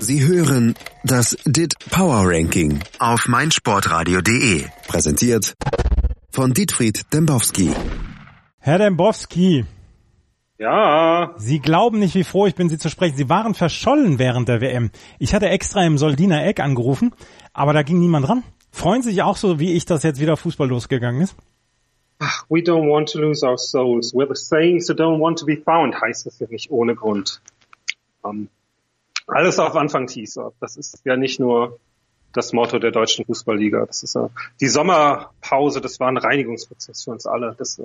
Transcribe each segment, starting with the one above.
Sie hören das DIT Power Ranking auf meinsportradio.de. Präsentiert von Dietfried Dembowski. Herr Dembowski, Ja, Sie glauben nicht, wie froh ich bin, Sie zu sprechen. Sie waren verschollen während der WM. Ich hatte extra im Soldiner Eck angerufen, aber da ging niemand ran. Freuen Sie sich auch so, wie ich, dass jetzt wieder Fußball losgegangen ist? we don't want to lose our souls. We're the saints who don't want to be found, heißt es ja nicht ohne Grund. Ähm, alles auf Anfang Teaser. Das ist ja nicht nur das Motto der deutschen Fußballliga. Das ist ja die Sommerpause, das war ein Reinigungsprozess für uns alle. Das äh,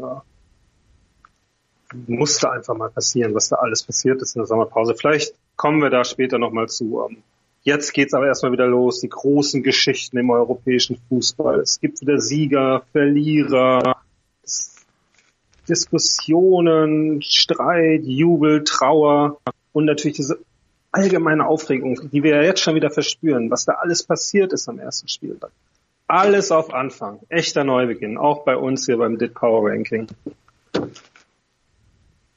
musste einfach mal passieren, was da alles passiert ist in der Sommerpause. Vielleicht kommen wir da später nochmal zu. Ähm, jetzt geht's aber erstmal wieder los, die großen Geschichten im europäischen Fußball. Es gibt wieder Sieger, Verlierer, Diskussionen, Streit, Jubel, Trauer und natürlich diese allgemeine Aufregung, die wir ja jetzt schon wieder verspüren, was da alles passiert ist am ersten Spieltag. Alles auf Anfang. Echter Neubeginn. Auch bei uns hier beim DIT Power Ranking.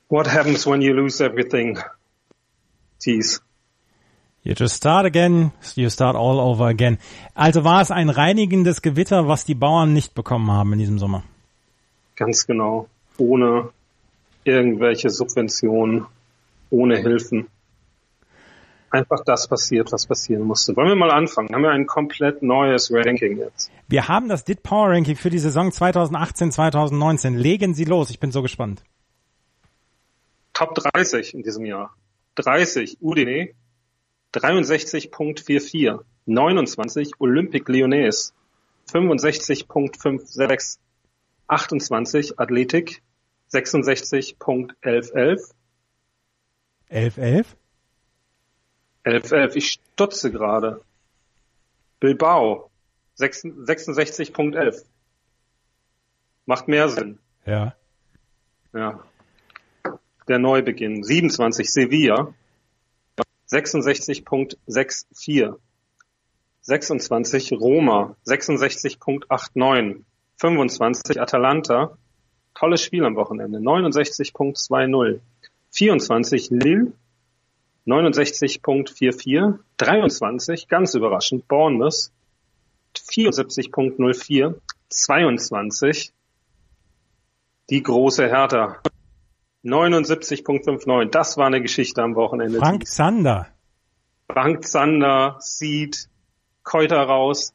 What happens when you lose everything? Tease. You just start again, you start all over again. Also war es ein reinigendes Gewitter, was die Bauern nicht bekommen haben in diesem Sommer. Ganz genau. Ohne irgendwelche Subventionen, ohne Hilfen. Einfach das passiert, was passieren musste. Wollen wir mal anfangen? Haben wir ein komplett neues Ranking jetzt? Wir haben das DIT Power Ranking für die Saison 2018-2019. Legen Sie los, ich bin so gespannt. Top 30 in diesem Jahr. 30 Udine, 63.44, 29 Olympique Lyonnais, 65.56, 28 Athletik, 66.1111, 11-11? 1111, ich stutze gerade. Bilbao, 66.11. Macht mehr Sinn. Ja. Ja. Der Neubeginn. 27 Sevilla. 66.64. 26 Roma. 66.89. 25 Atalanta. Tolles Spiel am Wochenende. 69.20. 24 Lille. 69.44. 23, ganz überraschend, Bournemouth. 74.04. 22 die große Hertha. 79.59. Das war eine Geschichte am Wochenende. Frank Zander. Frank Zander, Seed, Keuter raus.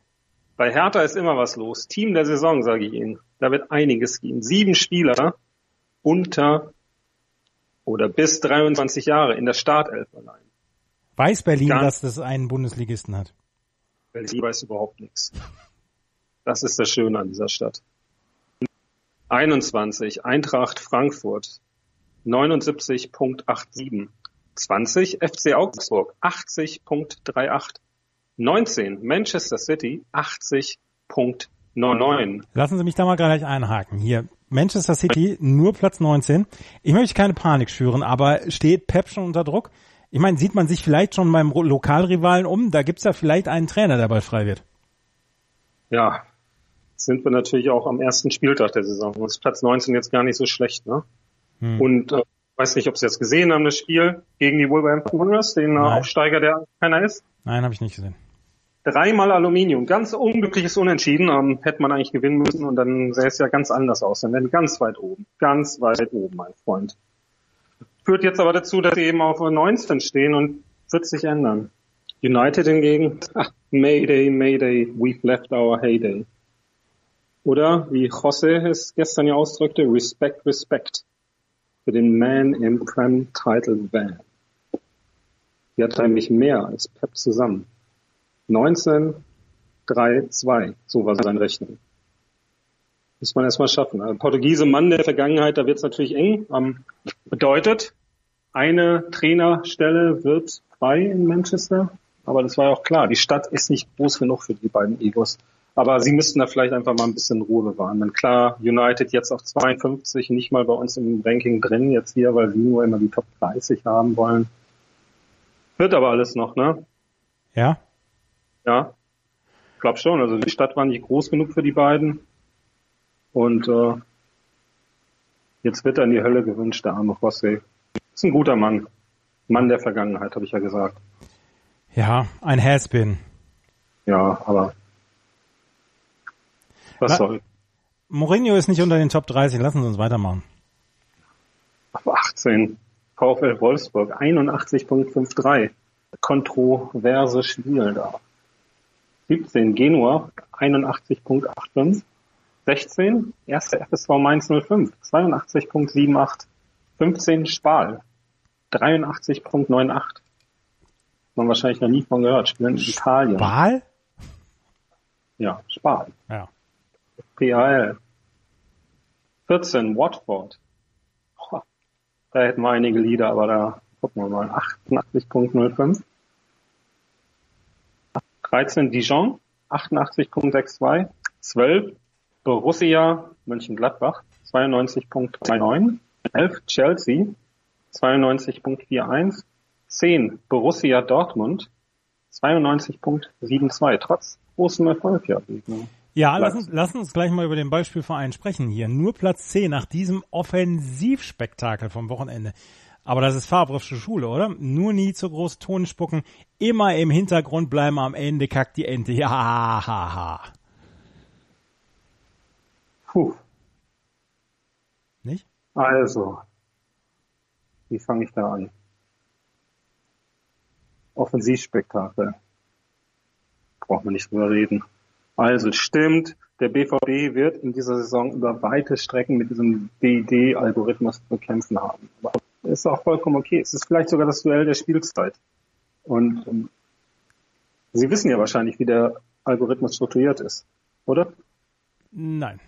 Bei Hertha ist immer was los. Team der Saison, sage ich Ihnen. Da wird einiges gehen. Sieben Spieler unter oder bis 23 Jahre in der Startelf allein. Weiß Berlin, Ganz- dass das einen Bundesligisten hat? Berlin weiß überhaupt nichts. Das ist das Schöne an dieser Stadt. 21 Eintracht Frankfurt 79.87 20 FC Augsburg 80.38 19 Manchester City 80.99 Lassen Sie mich da mal gleich einhaken. Hier, Manchester City, nur Platz 19. Ich möchte keine Panik schüren, aber steht Pep schon unter Druck? Ich meine, sieht man sich vielleicht schon beim Lokalrivalen um? Da gibt's ja vielleicht einen Trainer, der bald frei wird. Ja, sind wir natürlich auch am ersten Spieltag der Saison. Uns ist Platz 19 jetzt gar nicht so schlecht, ne? Hm. Und äh, weiß nicht, ob Sie jetzt gesehen haben, das Spiel gegen die Wolverhampton Wanderers, den äh. Aufsteiger, der keiner ist. Nein, habe ich nicht gesehen. Dreimal Aluminium, ganz unglückliches Unentschieden, ähm, hätte man eigentlich gewinnen müssen und dann sähe es ja ganz anders aus. Dann wären ganz weit oben, ganz weit oben, mein Freund. Führt jetzt aber dazu, dass sie eben auf 19 stehen und wird sich ändern. United hingegen, ach, Mayday, Mayday, we've left our heyday. Oder, wie Jose es gestern ja ausdrückte, Respect, Respect für den Man im Prem Title Van. Die hat nämlich mehr als Pep zusammen. 19, 3, 2. So war sein Rechnung. Muss man erstmal schaffen. Also Portugiese Mann der Vergangenheit, da wird es natürlich eng. Ähm, bedeutet, eine Trainerstelle wird frei in Manchester. Aber das war ja auch klar. Die Stadt ist nicht groß genug für die beiden Egos. Aber sie müssten da vielleicht einfach mal ein bisschen Ruhe bewahren. Denn klar, United jetzt auf 52, nicht mal bei uns im Ranking drin jetzt hier, weil sie nur immer die Top 30 haben wollen. Wird aber alles noch, ne? Ja? Ja, ich glaube schon. Also die Stadt war nicht groß genug für die beiden. Und äh, jetzt wird er in die Hölle gewünscht, der arme José. Ist ein guter Mann. Mann der Vergangenheit, habe ich ja gesagt. Ja, ein Haspin. Ja, aber was Na- soll. Mourinho ist nicht unter den Top 30. Lassen Sie uns weitermachen. Auf 18. VfL Wolfsburg 81.53. Kontroverse Spiel da. 17. Genua 81.85. 16. Erster FSV Mainz 05 82.78. 15. Spal 83.98. Man wahrscheinlich noch nie von gehört. Spielen in Italien. Wahl? Ja, Spal. Ja. PAL. 14, Watford. Da hätten wir einige Lieder, aber da gucken wir mal. 88.05. 13, Dijon. 88.62. 12, Borussia Mönchengladbach. 92.39. 11, Chelsea. 92.41. 10, Borussia Dortmund. 92.72. Trotz großem Erfolg, ja. Ja, lass uns, lass uns gleich mal über den Beispielverein sprechen hier. Nur Platz 10 nach diesem Offensivspektakel vom Wochenende. Aber das ist Fabrische Schule, oder? Nur nie zu groß Ton spucken, immer im Hintergrund bleiben, am Ende kackt die Ente. Ja, ha, ha. Puh. Nicht? Also, wie fange ich da an? Offensivspektakel. Braucht man nicht drüber reden. Also, stimmt, der BVB wird in dieser Saison über weite Strecken mit diesem DD-Algorithmus zu kämpfen haben. Aber ist auch vollkommen okay. Es ist vielleicht sogar das Duell der Spielzeit. Und ähm, Sie wissen ja wahrscheinlich, wie der Algorithmus strukturiert ist, oder? Nein.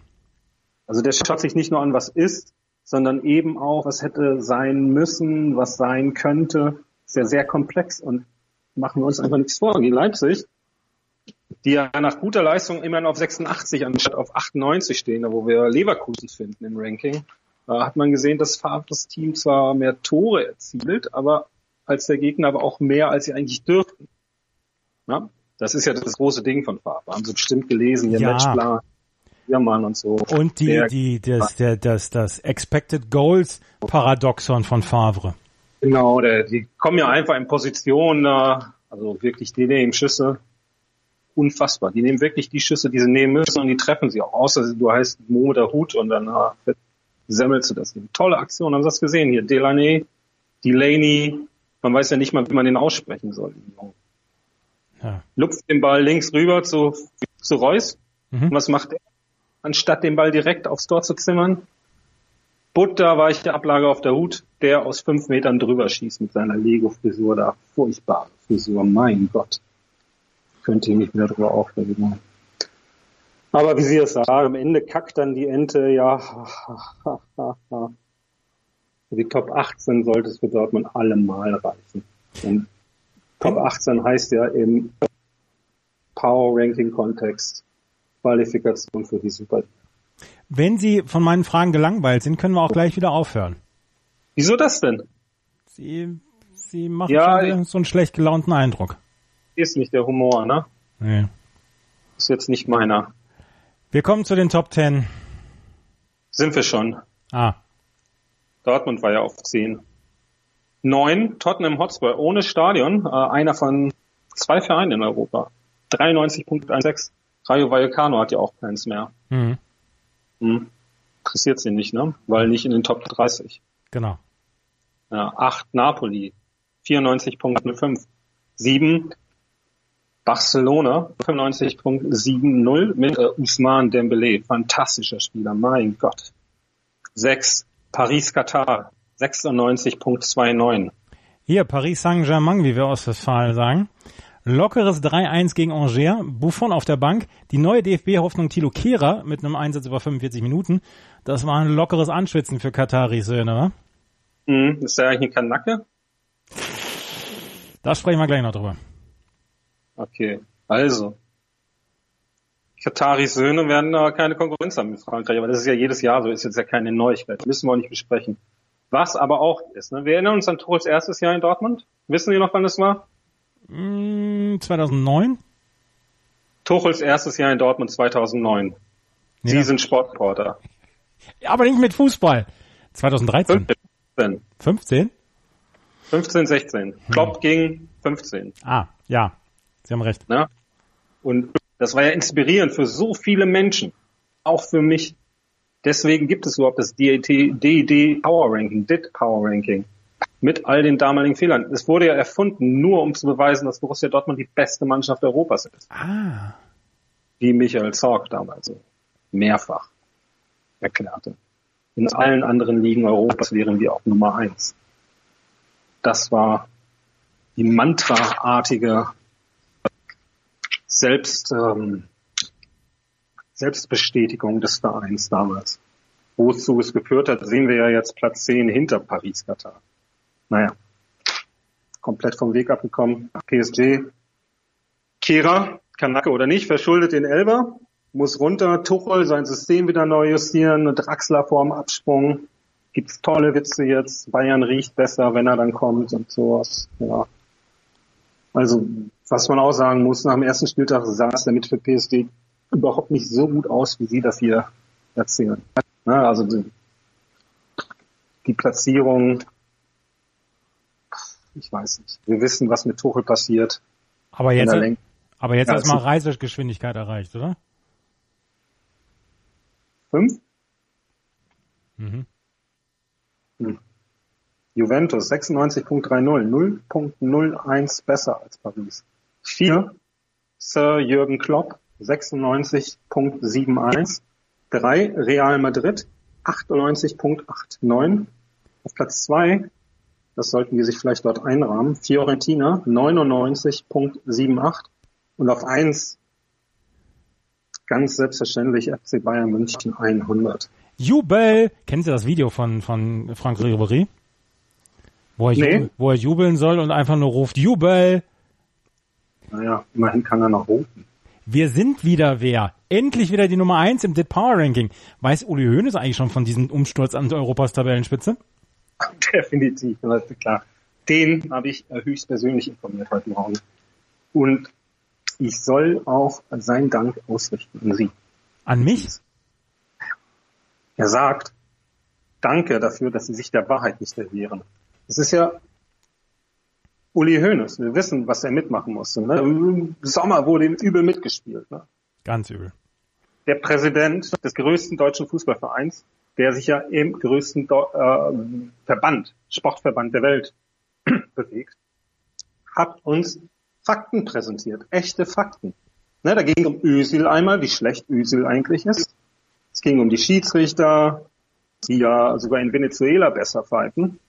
Also der schaut sich nicht nur an, was ist, sondern eben auch, was hätte sein müssen, was sein könnte. Ist ja sehr komplex und machen wir uns einfach nichts vor. Die Leipzig, die ja nach guter Leistung immerhin auf 86 anstatt auf 98 stehen, da wo wir Leverkusen finden im Ranking, hat man gesehen, dass Favres Team zwar mehr Tore erzielt, aber als der Gegner aber auch mehr, als sie eigentlich dürften. Ja? Das ist ja das große Ding von Favre. Haben Sie bestimmt gelesen, der Ja. Matchplan, Biermann und so. Und die, Der- die, das, der, das, das Expected Goals Paradoxon von Favre. Genau, der, die kommen ja einfach in Position, also wirklich, die nehmen Schüsse unfassbar. Die nehmen wirklich die Schüsse, die sie nehmen müssen und die treffen sie auch. Außer du heißt Mo mit der Hut und dann äh, semmelst du das. Tolle Aktion, haben Sie das gesehen hier? Delaney, Delaney, man weiß ja nicht mal, wie man den aussprechen soll. Ja. Lupft den Ball links rüber zu, zu Reus. Mhm. Und was macht er? Anstatt den Ball direkt aufs Tor zu zimmern, butterweiche Ablage auf der Hut, der aus fünf Metern drüber schießt mit seiner Lego-Frisur da. Furchtbare Frisur, mein Gott. Könnte ich mich wieder drüber aufregen. Aber wie Sie es sagen, am Ende kackt dann die Ente, ja. Für die Top 18 sollte es für Dortmund allemal reichen. Und Top 18 heißt ja im Power-Ranking-Kontext Qualifikation für die Super. Wenn Sie von meinen Fragen gelangweilt sind, können wir auch gleich wieder aufhören. Wieso das denn? Sie, Sie machen Ja, so einen schlecht gelaunten Eindruck. Ist nicht der Humor, ne? Nee. Ist jetzt nicht meiner. Wir kommen zu den Top 10. Sind wir schon. Ah, Dortmund war ja auf 10. 9, Tottenham Hotspur ohne Stadion, äh, einer von zwei Vereinen in Europa. 93.16. Rayo Vallecano hat ja auch keins mehr. mhm. Hm. Interessiert sie nicht, ne? Weil nicht in den Top 30. genau. Ja, 8 Napoli, 94.05. 7 Barcelona, 95.70 mit äh, Usman Dembele, fantastischer Spieler, mein Gott. 6 Paris Katar, 96.29. Hier, Paris Saint-Germain, wie wir aus Westfalen sagen. Lockeres 3-1 gegen Angers, Buffon auf der Bank, die neue DFB-Hoffnung Thilo Kehrer mit einem Einsatz über 45 Minuten. Das war ein lockeres Anschwitzen für Kataris Söhne, wa? Hm, ist der eigentlich ein Kanacke? Da sprechen wir gleich noch drüber. Okay, also. Kataris Söhne werden da keine Konkurrenz haben in Frankreich, aber das ist ja jedes Jahr so, ist jetzt ja keine Neuigkeit. Müssen wir auch nicht besprechen. Was aber auch ist, ne? wir erinnern uns an Tuchels erstes Jahr in Dortmund. Wissen Sie noch, wann das war? Mm, 2009? Tuchels erstes Jahr in Dortmund 2009. Sie Ja. sind Sportreporter. Aber nicht mit Fußball. 2013? 15, 15? 15 16. Klopp ging, 15. Ah, ja. Sie haben recht. Ne? Und das war ja inspirierend für so viele Menschen. Auch für mich. Deswegen gibt es überhaupt das DAT, DD Power Ranking, DIT Power Ranking. Mit all den damaligen Fehlern. Es wurde ja erfunden, nur um zu beweisen, dass Borussia Dortmund die beste Mannschaft Europas ist. Ah. Wie Michael Zorc damals mehrfach erklärte. In allen anderen Ligen Europas wären wir auch Nummer eins. Das war die mantraartige Selbst, ähm, Selbstbestätigung des Vereins damals. Wozu es geführt hat, sehen wir ja jetzt Platz 10 hinter Paris-Katar. Naja, komplett vom Weg abgekommen. PSG, Kehrer, Kanake oder nicht, verschuldet den Elber, muss runter, Tuchel sein System wieder neu justieren, Draxler vorm Absprung. Gibt's tolle Witze jetzt, Bayern riecht besser, wenn er dann kommt und sowas. Ja. Also, was man auch sagen muss, nach dem ersten Spieltag sah es damit für PSD überhaupt nicht so gut aus, wie Sie das hier erzählen. Ja, also die, die Platzierung, ich weiß nicht. Wir wissen, was mit Tuchel passiert. Aber jetzt, aber jetzt ja, hast du mal Reisegeschwindigkeit erreicht, oder? Fünf? Mhm. Hm. Juventus 96.30, 0.01 besser als Paris. Vier, Sir Jürgen Klopp 96.71. Drei, Real Madrid 98.89. Auf Platz zwei, das sollten wir sich vielleicht dort einrahmen, Fiorentina 99.78. Und auf eins, ganz selbstverständlich FC Bayern München 100. Jubel! Kennen Sie das Video von, von Frank Ribery? Wo er, nee. jubel, wo er jubeln soll und einfach nur ruft, Jubel! Naja, immerhin kann er noch rufen. Wir sind wieder wer. Endlich wieder die Nummer eins im Dit Power Ranking. Weiß Uli Hoeneß eigentlich schon von diesem Umsturz an Europas Tabellenspitze? Definitiv, klar. Den habe ich höchstpersönlich informiert heute Morgen. Und ich soll auch seinen Dank ausrichten an Sie. An mich? Er sagt, danke dafür, dass Sie sich der Wahrheit nicht erwehren. Es ist ja Uli Hoeneß. Wir wissen, was er mitmachen musste. Ne? Im Sommer wurde ihm übel mitgespielt. Ne? Ganz übel. Der Präsident des größten deutschen Fußballvereins, der sich ja im größten äh, Verband, Sportverband der Welt bewegt, hat uns Fakten präsentiert. Echte Fakten. Ne, da ging es um Özil einmal, wie schlecht Özil eigentlich ist. Es ging um die Schiedsrichter, die ja sogar in Venezuela besser pfeifen.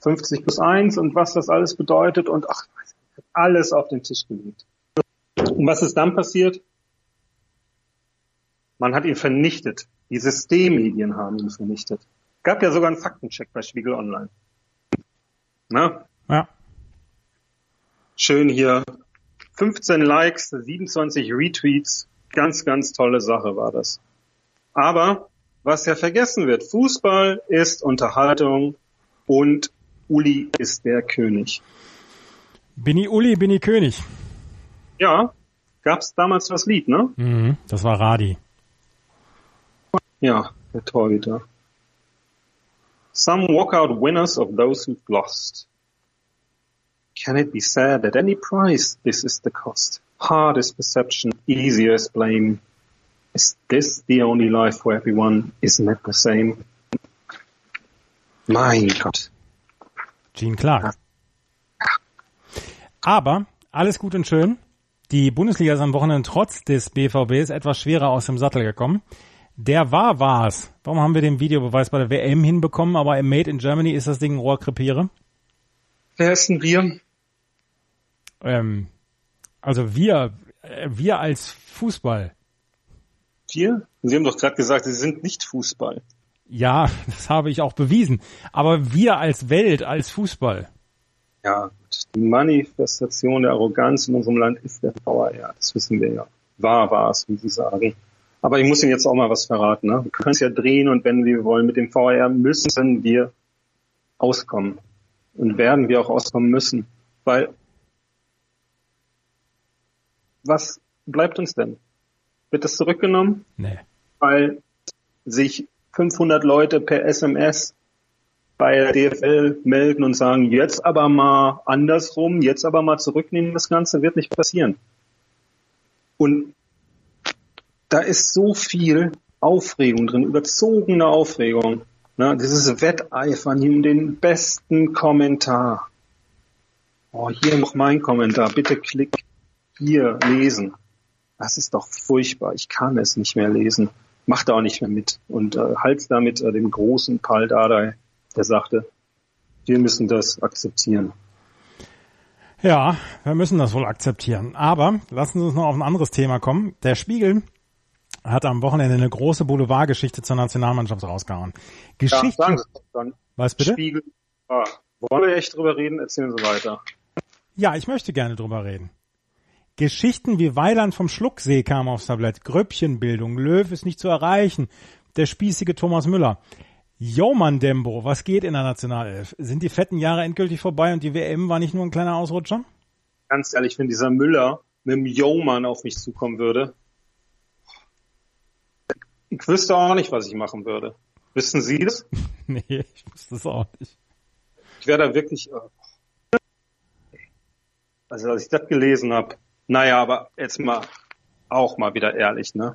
50 plus 1 und was das alles bedeutet und ach, alles auf den Tisch gelegt. Und was ist dann passiert? Man hat ihn vernichtet. Die Systemmedien haben ihn vernichtet. Gab ja sogar einen Faktencheck bei Spiegel Online. Na? Ja. Schön hier. 15 Likes, 27 Retweets. Ganz, ganz tolle Sache war das. Aber was ja vergessen wird, Fußball ist Unterhaltung und Uli ist der König. Bin ich Uli, bin ich König. Ja, gab's damals das Lied, ne? Mhm, das war Radi. Ja, der Torhüter. Some walk out winners of those who've lost. Can it be said at any price this is the cost? Hard is perception, easier is blame. Is this the only life for everyone? Isn't it the same? Mein Gott. Gene Clark. Aber alles gut und schön. Die Bundesliga ist am Wochenende trotz des BVBs etwas schwerer aus dem Sattel gekommen. Der war war's. Warum haben wir den Videobeweis bei der WM hinbekommen, aber im Made in Germany ist das Ding Rohrkrepiere? Wer ist denn wir? Ähm, also wir, äh, wir als Fußball. Wir? Sie haben doch gerade gesagt, Sie sind nicht Fußball. Ja, das habe ich auch bewiesen. Aber wir als Welt, als Fußball. Ja, die Manifestation der Arroganz in unserem Land ist der VAR. Das wissen wir ja. War war es, wie Sie sagen. Aber ich muss Ihnen jetzt auch mal was verraten. Ne? Wir können es ja drehen und wenn wir wollen. Mit dem VAR müssen wir auskommen. Und werden wir auch auskommen müssen. Weil was bleibt uns denn? Wird das zurückgenommen? Nee. Weil sich 500 Leute per SMS bei der DFL melden und sagen, jetzt aber mal andersrum, jetzt aber mal zurücknehmen, das Ganze wird nicht passieren. Und da ist so viel Aufregung drin, überzogene Aufregung. Ne? Dieses Wetteifern um den besten Kommentar. Oh, hier noch mein Kommentar. Bitte klick hier lesen. Das ist doch furchtbar. Ich kann es nicht mehr lesen. Macht auch nicht mehr mit. Und äh, halt damit äh, dem großen Pal Dardai, der sagte, wir müssen das akzeptieren. Ja, wir müssen das wohl akzeptieren. Aber lassen Sie uns noch auf ein anderes Thema kommen. Der Spiegel hat am Wochenende eine große Boulevardgeschichte zur Nationalmannschaft rausgehauen. Geschichte. Ja, sagen. Was bitte? Spiegel. Ah, wollen wir echt drüber reden? Erzählen Sie weiter. Ja, ich möchte gerne drüber reden. Geschichten wie Weiland vom Schlucksee kamen aufs Tablett. Gröppchenbildung. Löw ist nicht zu erreichen. Der spießige Thomas Müller. Joman Dembo, was geht in der Nationalelf? Sind die fetten Jahre endgültig vorbei und die WM war nicht nur ein kleiner Ausrutscher? Ganz ehrlich, wenn dieser Müller mit dem Joman auf mich zukommen würde, ich wüsste auch nicht, was ich machen würde. Wissen Sie das? nee, ich wüsste es auch nicht. Ich wäre da wirklich, äh, also als ich das gelesen habe, naja, aber jetzt mal auch mal wieder ehrlich, ne?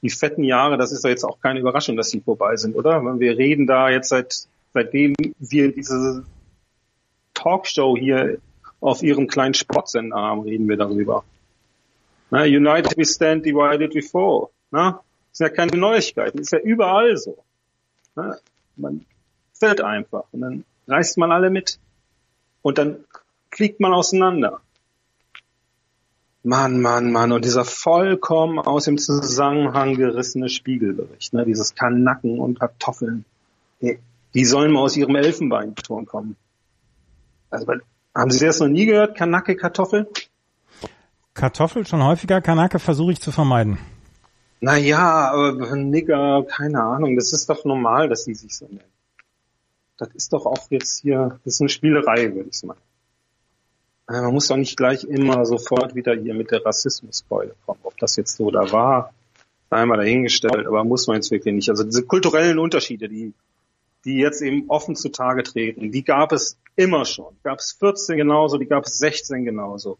Die fetten Jahre, das ist doch jetzt auch keine Überraschung, dass sie vorbei sind, oder? Wir reden da jetzt seit seitdem wir diese Talkshow hier auf ihrem kleinen Sportsender haben, reden wir darüber. Na, United we stand, divided we fall. Na? Sind ja keine Neuigkeiten, ist ja überall so. Na? Man fällt einfach und dann reißt man alle mit und dann fliegt man auseinander. Mann, Mann, Mann. Und dieser vollkommen aus dem Zusammenhang gerissene Spiegelbericht, ne? dieses Kanacken und Kartoffeln. Die, die sollen mal aus ihrem Elfenbeinturm kommen. Also, haben Sie das noch nie gehört, Kanacke, Kartoffel? Kartoffel schon häufiger, Kanacke versuche ich zu vermeiden. Naja, aber Nigger, keine Ahnung, das ist doch normal, dass sie sich so nennen. Das ist doch auch jetzt hier, das ist eine Spielerei, würde ich sagen. Äh, man muss doch nicht gleich immer sofort wieder hier mit der Rassismuskeule kommen. Ob das jetzt so da war, einmal dahingestellt, aber muss man jetzt wirklich nicht. Also diese kulturellen Unterschiede, die, die jetzt eben offen zutage treten, die gab es immer schon. Die gab es 14 genauso, die gab es 16 genauso.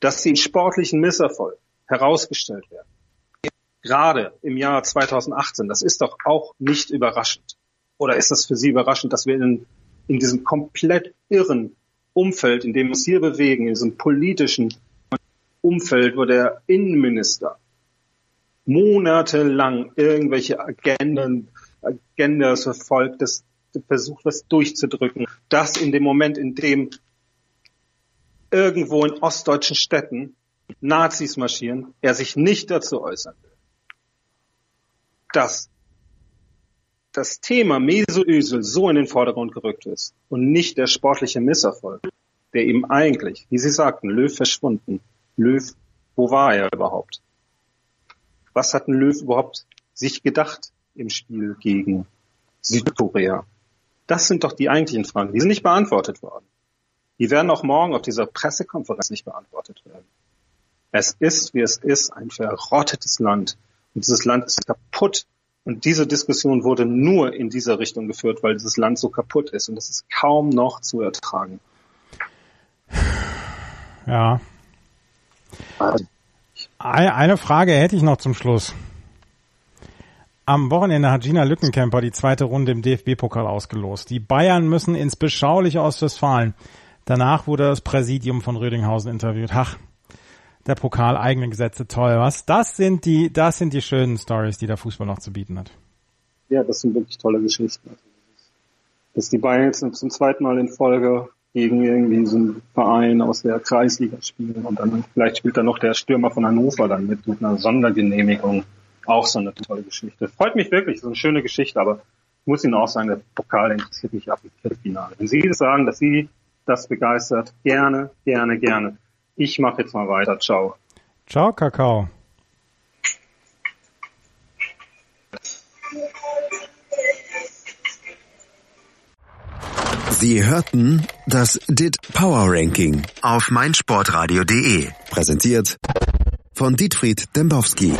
Dass sie in sportlichen Misserfolg herausgestellt werden. Gerade im Jahr 2018, das ist doch auch nicht überraschend. Oder ist das für Sie überraschend, dass wir in, in diesem komplett irren Umfeld, in dem wir uns hier bewegen, in diesem politischen Umfeld, wo der Innenminister monatelang irgendwelche Agenden, Agendas verfolgt, das versucht, was durchzudrücken, dass in dem Moment, in dem irgendwo in ostdeutschen Städten Nazis marschieren, er sich nicht dazu äußern will. Dass das Thema Mesoösel so in den Vordergrund gerückt ist und nicht der sportliche Misserfolg, der eben eigentlich, wie Sie sagten, Löw verschwunden. Löw, wo war er überhaupt? Was hat ein Löw überhaupt sich gedacht im Spiel gegen Südkorea? Das sind doch die eigentlichen Fragen. Die sind nicht beantwortet worden. Die werden auch morgen auf dieser Pressekonferenz nicht beantwortet werden. Es ist, wie es ist, ein verrottetes Land. Und dieses Land ist kaputt und diese Diskussion wurde nur in dieser Richtung geführt, weil dieses Land so kaputt ist und das ist kaum noch zu ertragen. Ja. Eine Frage hätte ich noch zum Schluss. Am Wochenende hat Gina Lückenkämper die zweite Runde im DFB-Pokal ausgelost. Die Bayern müssen ins beschauliche Ostwestfalen. Danach wurde das Präsidium von Rödinghausen interviewt. Ach, der Pokal, eigene Gesetze, toll, was? Das sind die, das sind die schönen Stories, die der Fußball noch zu bieten hat. Ja, das sind wirklich tolle Geschichten. Dass die Bayern jetzt zum zweiten Mal in Folge gegen irgendwie so einen Verein aus der Kreisliga spielen und dann vielleicht spielt da noch der Stürmer von Hannover dann mit, mit einer Sondergenehmigung. Auch so eine tolle Geschichte. Freut mich wirklich, so eine schöne Geschichte, aber ich muss Ihnen auch sagen, der Pokal interessiert mich ab im Viertelfinale. Wenn Sie sagen, dass Sie das begeistert, gerne, gerne, gerne. Ich mache jetzt mal weiter. Ciao. Ciao, Kakao. Sie hörten das DIT Power Ranking auf meinsportradio.de. Präsentiert von Dietfried Dembowski.